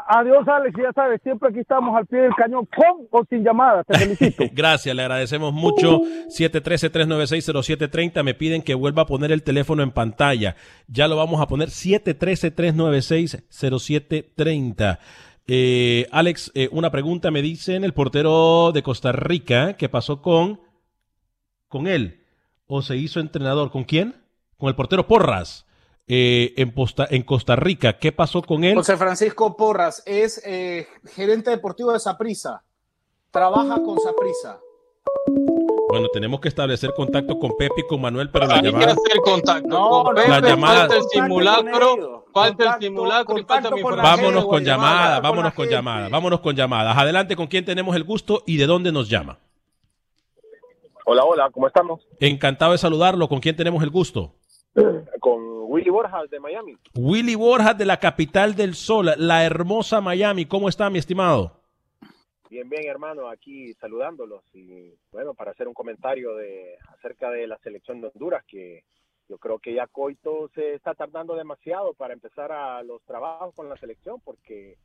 Adiós, Alex. Ya sabes, siempre aquí estamos al pie del cañón, con o sin llamada. Te felicito. [LAUGHS] Gracias, le agradecemos mucho. 713-396-0730. Me piden que vuelva a poner el teléfono en pantalla. Ya lo vamos a poner. 713-396-0730. Eh, Alex, eh, una pregunta me dicen el portero de Costa Rica, ¿qué pasó con, con él? ¿O se hizo entrenador? ¿Con quién? Con el portero Porras. Eh, en, en, Costa Rica. ¿Qué pasó con él? José Francisco Porras es eh, gerente deportivo de Saprisa. Trabaja con Saprisa. Bueno, tenemos que establecer contacto con Pepe y con Manuel, pero la llamada. hacer contacto no, con Pepe, la llamada. Falta el simulacro, falta el simulacro y falta mi Vámonos con llamadas, vámonos con llamadas, vámonos con llamadas. Adelante, ¿con quién tenemos el gusto y de dónde nos llama? Hola, hola, ¿cómo estamos? Encantado de saludarlo. ¿Con quién tenemos el gusto? [CLEARS THROAT] Con Willy Borjas de Miami. Willy Borjas de la capital del sol, la hermosa Miami. ¿Cómo está, mi estimado? Bien, bien, hermano, aquí saludándolos y bueno, para hacer un comentario de acerca de la selección de Honduras, que yo creo que ya Coito se está tardando demasiado para empezar a los trabajos con la selección, porque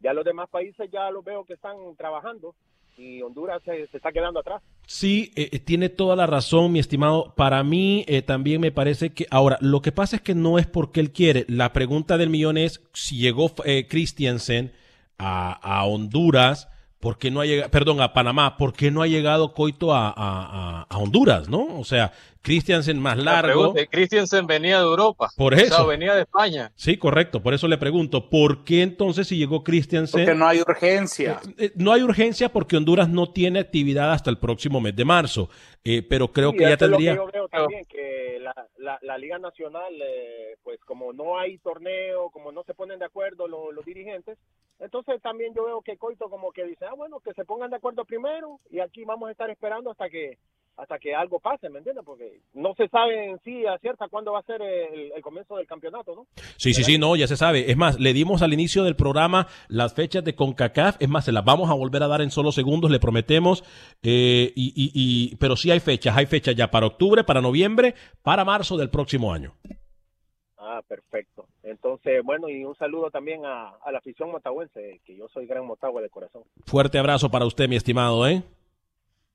ya los demás países ya los veo que están trabajando y Honduras se, está quedando atrás. Sí, eh, eh, tiene toda la razón, mi estimado. Para mí eh, también me parece que... Ahora, lo que pasa es que no es porque él quiere. La pregunta del millón es si llegó Christiansen a, a Honduras ¿por qué no ha llegado, perdón, a Panamá, ¿por qué no ha llegado Coito a, a, a Honduras, no? O sea, Christiansen más largo. Christiansen venía de Europa. Por eso. O sea, venía de España. Sí, correcto. Por eso le pregunto, ¿por qué entonces si llegó Christiansen? Porque no hay urgencia. Eh, eh, no hay urgencia porque Honduras no tiene actividad hasta el próximo mes de marzo. Eh, pero creo que ya tendría. yo veo también que la, la, la Liga Nacional, pues como no hay torneo, como no se ponen de acuerdo los, los dirigentes, entonces también yo veo que Coito como que dice, ah, bueno, que se pongan de acuerdo primero y aquí vamos a estar esperando hasta que hasta que algo pase, ¿me entiendes? Porque no se sabe en sí a cierta cuándo va a ser el, comienzo del campeonato, ¿no? Sí, sí, sí, no, ya se sabe. Es más, le dimos al inicio del programa las fechas de CONCACAF, es más, se las vamos a volver a dar en solo segundos, le prometemos, eh, y, y, y, pero sí hay fechas, hay fechas ya para octubre, para noviembre, para marzo del próximo año. Ah, perfecto. Entonces, bueno, y un saludo también a, a la afición motahuense, que yo soy gran motagua de corazón. Fuerte abrazo para usted, mi estimado, ¿eh?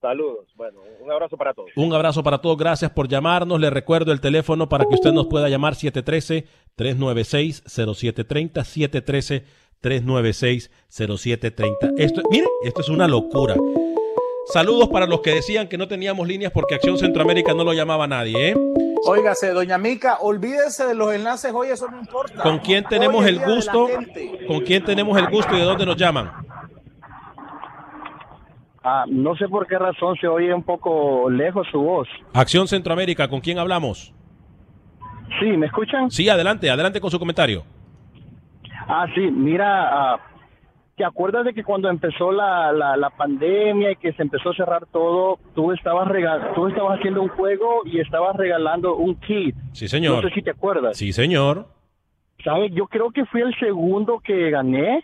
Saludos. Bueno, un abrazo para todos. Un abrazo para todos. Gracias por llamarnos. Le recuerdo el teléfono para que usted nos pueda llamar 713-396-0730. 713-396-0730. Esto, mire, esto es una locura. Saludos para los que decían que no teníamos líneas porque Acción Centroamérica no lo llamaba nadie, ¿eh? Óigase, doña Mica, olvídese de los enlaces hoy, eso no importa. ¿Con quién tenemos el gusto? ¿Con quién tenemos el gusto y de dónde nos llaman? Ah, no sé por qué razón se oye un poco lejos su voz. Acción Centroamérica, ¿con quién hablamos? Sí, ¿me escuchan? Sí, adelante, adelante con su comentario. Ah, sí, mira, ah, ¿te acuerdas de que cuando empezó la, la, pandemia y que se empezó a cerrar todo, tú estabas, regal tú estabas haciendo un juego y estabas regalando un kit? Sí, señor. No sé si te acuerdas. Sí, señor. ¿Sabes? Yo creo que fui el segundo que gané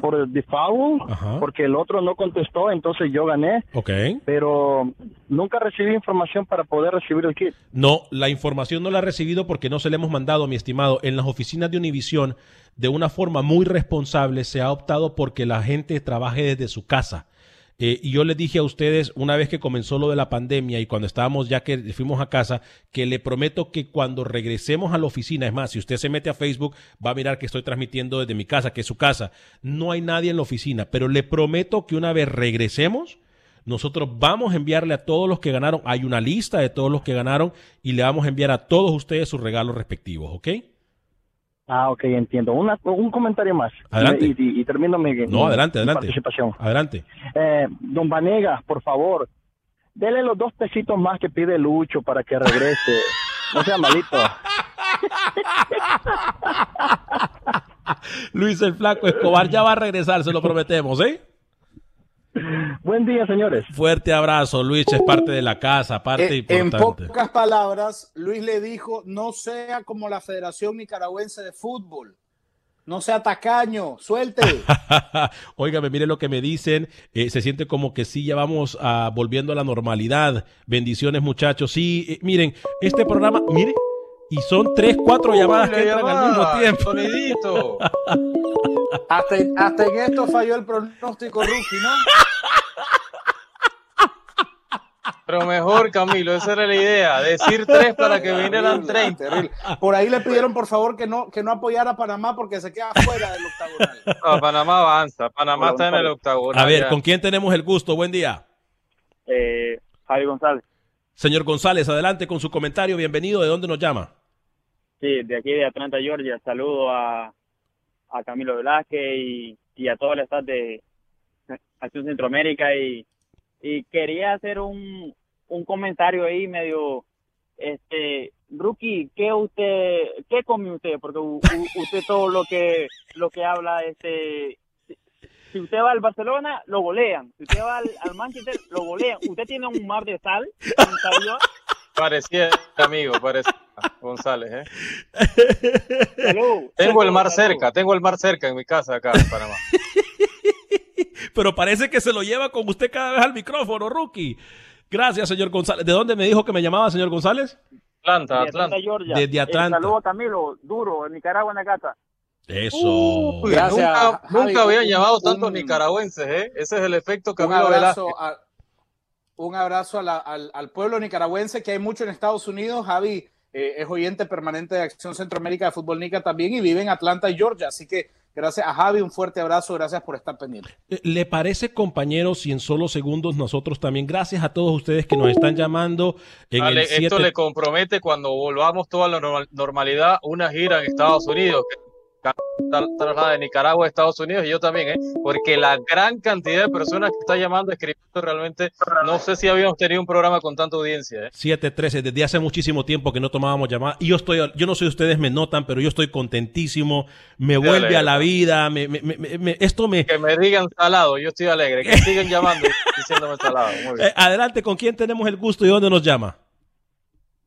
por el default, porque el otro no contestó, entonces yo gané. Ok. Pero nunca recibí información para poder recibir el kit. No, la información no la ha recibido porque no se le hemos mandado, mi estimado. En las oficinas de Univision, de una forma muy responsable, se ha optado porque la gente trabaje desde su casa. Eh, y yo les dije a ustedes una vez que comenzó lo de la pandemia y cuando estábamos ya que fuimos a casa, que le prometo que cuando regresemos a la oficina, es más, si usted se mete a Facebook, va a mirar que estoy transmitiendo desde mi casa, que es su casa. No hay nadie en la oficina, pero le prometo que una vez regresemos, nosotros vamos a enviarle a todos los que ganaron, hay una lista de todos los que ganaron y le vamos a enviar a todos ustedes sus regalos respectivos, ¿ok? Ah, ok, entiendo. un comentario más. Adelante. Y, termino mi, no, adelante, adelante. participación. Adelante. Eh, don Vanegas, por favor, dele los dos pesitos más que pide Lucho para que regrese. [LAUGHS] no sea malito. Luis el Flaco Escobar ya va a regresar, se lo prometemos, ¿eh? [LAUGHS] Buen día, señores. Fuerte abrazo, Luis, es parte de la casa, parte eh, importante. En pocas palabras, Luis le dijo, no sea como la Federación Nicaragüense de Fútbol. No sea tacaño, suelte. [LAUGHS] Óigame, mire lo que me dicen. Eh, se siente como que sí, ya vamos a, volviendo a la normalidad. Bendiciones, muchachos. Sí, eh, miren, este programa, mire, y son tres, cuatro llamadas que entran al mismo tiempo. [LAUGHS] hasta, hasta en esto falló el pronóstico rookie, ¿no? Pero mejor, Camilo, esa era la idea, decir tres para que vinieran 30. Por ahí le pidieron, por favor, que no, que no apoyara a Panamá porque se queda fuera del octagonal. No, Panamá avanza, Panamá está en el octagonal. A ver, ¿con quién tenemos el gusto? Buen día. Eh, Javi González. Señor González, adelante con su comentario. Bienvenido. ¿De dónde nos llama? Sí, de aquí de Atlanta, Georgia. Saludo a, a Camilo Velázquez y, y a todo el staff de Acción Centroamérica y, quería hacer un, un comentario ahí medio este Rookie, ¿qué usted qué come usted? Porque usted todo lo que lo que habla este Si usted va al Barcelona, lo golean. Si usted va al, al Manchester, lo golean. Usted tiene un mar de sal. Parecía, amigo, parecía González, ¿eh? Salud. Tengo el mar cerca, tengo el mar cerca en mi casa acá en Panamá. [LAUGHS] Pero parece que se lo lleva con usted cada vez al micrófono, rookie. Gracias, señor González. ¿De dónde me dijo que me llamaba, señor González? Atlanta, Atlanta, Georgia. Desde Atlanta. Eh, saludo a Camilo, duro, en Nicaragua, en la casa. Eso. Uy, Gracias, nunca, nunca habían llamado un- tantos nicaragüenses, ¿eh? Ese es el efecto Un Camilo abrazo, Velázquez. a- un abrazo a la- al, al pueblo nicaragüense, que hay mucho en Estados Unidos. Javi eh, es oyente permanente de Acción Centroamérica de Fútbol Nica también y vive en Atlanta y Georgia. Así que gracias a Javi, un fuerte abrazo, gracias por estar pendiente. Eh, ¿Le parece, compañeros, y en solo segundos nosotros también, gracias a todos ustedes que nos están llamando en Dale, el 7... esto le compromete cuando volvamos toda la normal- normalidad una gira en Estados Unidos. que de Nicaragua a Estados Unidos y yo también, ¿eh? porque la gran cantidad de personas que está llamando, escribiendo realmente, no sé si habíamos tenido un programa con tanta audiencia. ¿eh? 713, desde hace muchísimo tiempo que no tomábamos llamadas. Y yo estoy, yo no sé si ustedes me notan, pero yo estoy contentísimo. Me vuelve alegre. a la vida. Me, me- me- me- esto me. Que me digan salado, yo estoy alegre, que sigan llamando diciéndome salado. Muy bien. [LAUGHS] Eh, adelante, ¿con quién tenemos el gusto y dónde nos llama?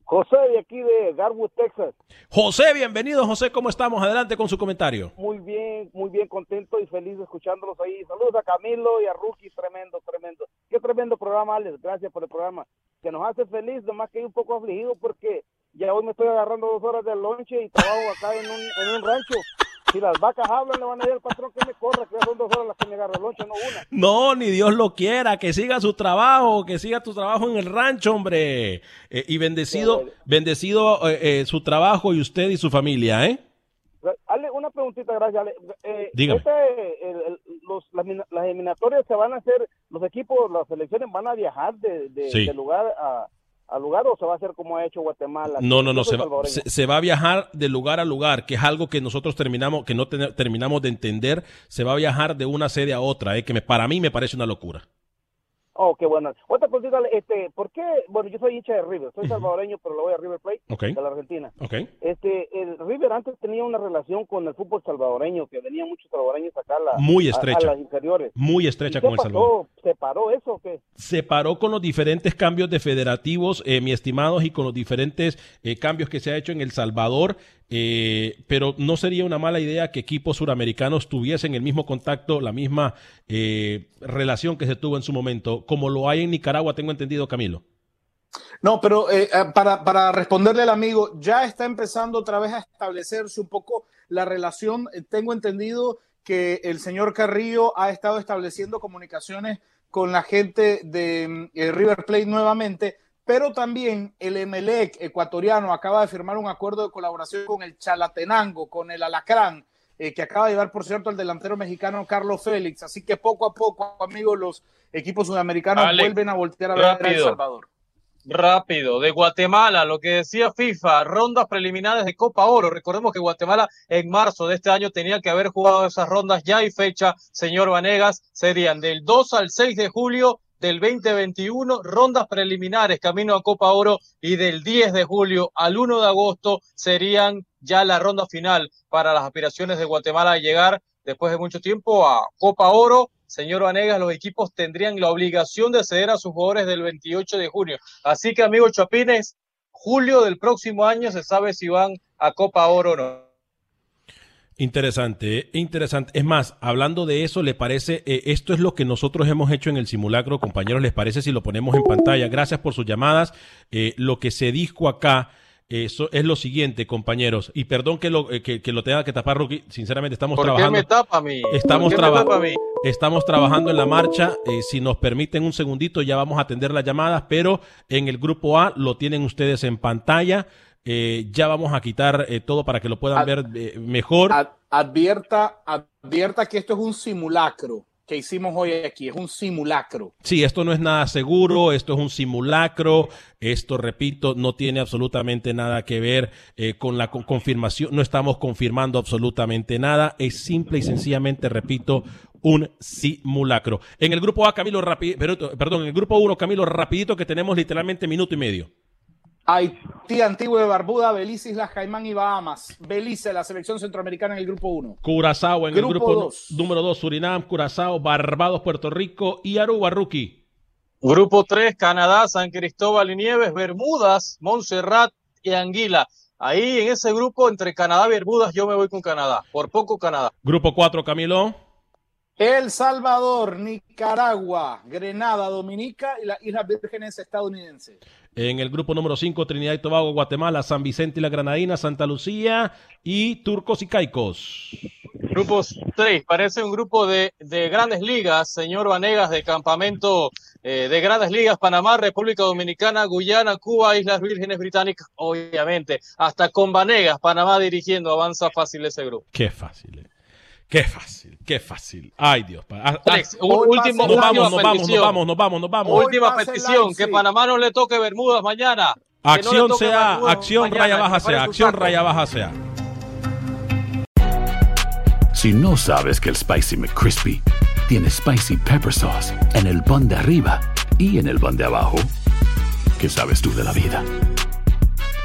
José de aquí de Garwood, Texas. José, bienvenido, José. ¿Cómo estamos? Adelante con su comentario. Muy bien, muy bien, contento y feliz escuchándolos ahí. Saludos a Camilo y a Rookie, tremendo, tremendo. Qué tremendo programa, Alex. Gracias por el programa. Que nos hace feliz, nomás que hay un poco afligido porque ya hoy me estoy agarrando dos horas de lonche y trabajo acá en un, en un rancho. Si las vacas hablan, le van a decir al patrón que me corra, que ya son dos horas las que me agarro el lonche, no una. No, ni Dios lo quiera, que siga su trabajo, que siga tu trabajo en el rancho, hombre. Eh, y bendecido, bendecido eh, eh, su trabajo y usted y su familia, ¿eh? Ale, una preguntita, gracias. Ale. Eh, Dígame. este, el- el- los, las, las eliminatorias se van a hacer, los equipos, las selecciones van a viajar de, de, Sí. de lugar a, a lugar o se va a hacer como ha hecho Guatemala. No, no, no, se va, se, se va a viajar de lugar a lugar, que es algo que nosotros terminamos, que no ten- terminamos de entender, se va a viajar de una sede a otra, ¿eh? que me, para mí me parece una locura. Oh, qué bueno. Otra preguntita, Ale, este, ¿por qué? Bueno, yo soy hincha de River, soy salvadoreño, pero lo voy a River Plate Ok. de la Argentina. Ok. Este, el River antes tenía una relación con el fútbol salvadoreño, que venían muchos salvadoreños acá a, la- Muy estrecha. a las inferiores. Muy estrecha ¿Y qué con El? Salvador. ¿Se paró eso o qué? se paró con los diferentes cambios de federativos, eh, mi estimados, y con los diferentes eh, cambios que se ha hecho en El Salvador, eh, pero no sería una mala idea que equipos suramericanos tuviesen el mismo contacto, la misma eh, relación que se tuvo en su momento, como lo hay en Nicaragua, tengo entendido, Camilo. No, pero eh, eh, para, para responderle al amigo, ya está empezando otra vez a establecerse un poco la relación. Eh, Tengo entendido que el señor Carrillo ha estado estableciendo comunicaciones con la gente de mm, River Plate nuevamente, pero también el Emelec ecuatoriano acaba de firmar un acuerdo de colaboración con el Chalatenango, con el Alacrán, eh, que acaba de llevar, por cierto, el delantero mexicano Carlos Félix. Así que poco a poco, amigos, los equipos sudamericanos Alex, vuelven a voltear a ver a El rápido. Salvador. Rápido, de Guatemala, lo que decía FIFA, rondas preliminares de Copa Oro. Recordemos que Guatemala en marzo de este año tenía que haber jugado esas rondas, ya hay fecha, señor Vanegas, serían del 2 al 6 de julio del 2021, rondas preliminares camino a Copa Oro y del 10 de julio al 1 de agosto serían ya la ronda final para las aspiraciones de Guatemala a llegar después de mucho tiempo a Copa Oro. Señor Vanegas, los equipos tendrían la obligación de ceder a sus jugadores del 28 de junio. Así que, amigos Chapines, julio del próximo año se sabe si van a Copa Oro o no. Interesante, eh, interesante. Es más, hablando de eso, ¿le parece? eh, esto es lo que nosotros hemos hecho en el simulacro, compañeros. ¿Les parece si lo ponemos en pantalla? Gracias por sus llamadas. Eh, lo que se dijo acá eso es lo siguiente, compañeros. Y perdón que lo, eh, que, que lo tenga que tapar, Rookie. Sinceramente, estamos ¿Por qué trabajando. me tapa a mí? Estamos, ¿Por qué me traba- tapa a mí? estamos trabajando en la marcha. eh, si nos permiten un segundito, ya vamos a atender las llamadas, pero en el grupo A lo tienen ustedes en pantalla. Eh, ya vamos a quitar eh, todo para que lo puedan ver eh, mejor. Ad- advierta, advierta que esto es un simulacro que hicimos hoy aquí, es un simulacro. Sí, esto no es nada seguro, esto es un simulacro, esto, repito, no tiene absolutamente nada que ver con la con- confirmación, no estamos confirmando absolutamente nada, es simple y sencillamente, repito, un simulacro. En el grupo A, Camilo, rapi- pero- perdón, en el grupo 1, Camilo, rapidito que tenemos literalmente minuto y medio. Haití, Antigua y Barbuda, Belice, Islas Caimán y Bahamas. Belice, la selección centroamericana en el grupo 1. Curazao en el grupo número 2, Surinam, Curazao, Barbados, Puerto Rico y Aruba, Rookie. Grupo 3, Canadá, San Cristóbal y Nieves, Bermudas, Montserrat y Anguila. Ahí en ese grupo entre Canadá y Bermudas yo me voy con Canadá, por poco Canadá. Grupo 4, Camilo. El Salvador, Nicaragua, Grenada, Dominica y las Islas Vírgenes estadounidenses. En el grupo número 5, Trinidad y Tobago, Guatemala, San Vicente y la Granadina, Santa Lucía y Turcos y Caicos. Grupos 3, parece un grupo de, grandes ligas, señor Vanegas, de campamento eh, de grandes ligas, Panamá, República Dominicana, Guyana, Cuba, Islas Vírgenes Británicas, obviamente, hasta con Vanegas, Panamá dirigiendo, avanza fácil ese grupo. Qué fácil. Eh. Qué fácil, qué fácil. Ay, Dios. Ah, Alex, último, nos vamos, nos vamos, nos vamos, nos vamos, nos vamos. Última petición, que Panamá no le toque Bermudas mañana. Acción sea, acción raya baja sea, acción raya baja sea. Si no sabes que el Spicy McCrispy tiene Spicy Pepper Sauce en el pan de arriba y en el pan de abajo, ¿qué sabes tú de la vida?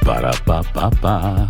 Para, pa, pa, pa.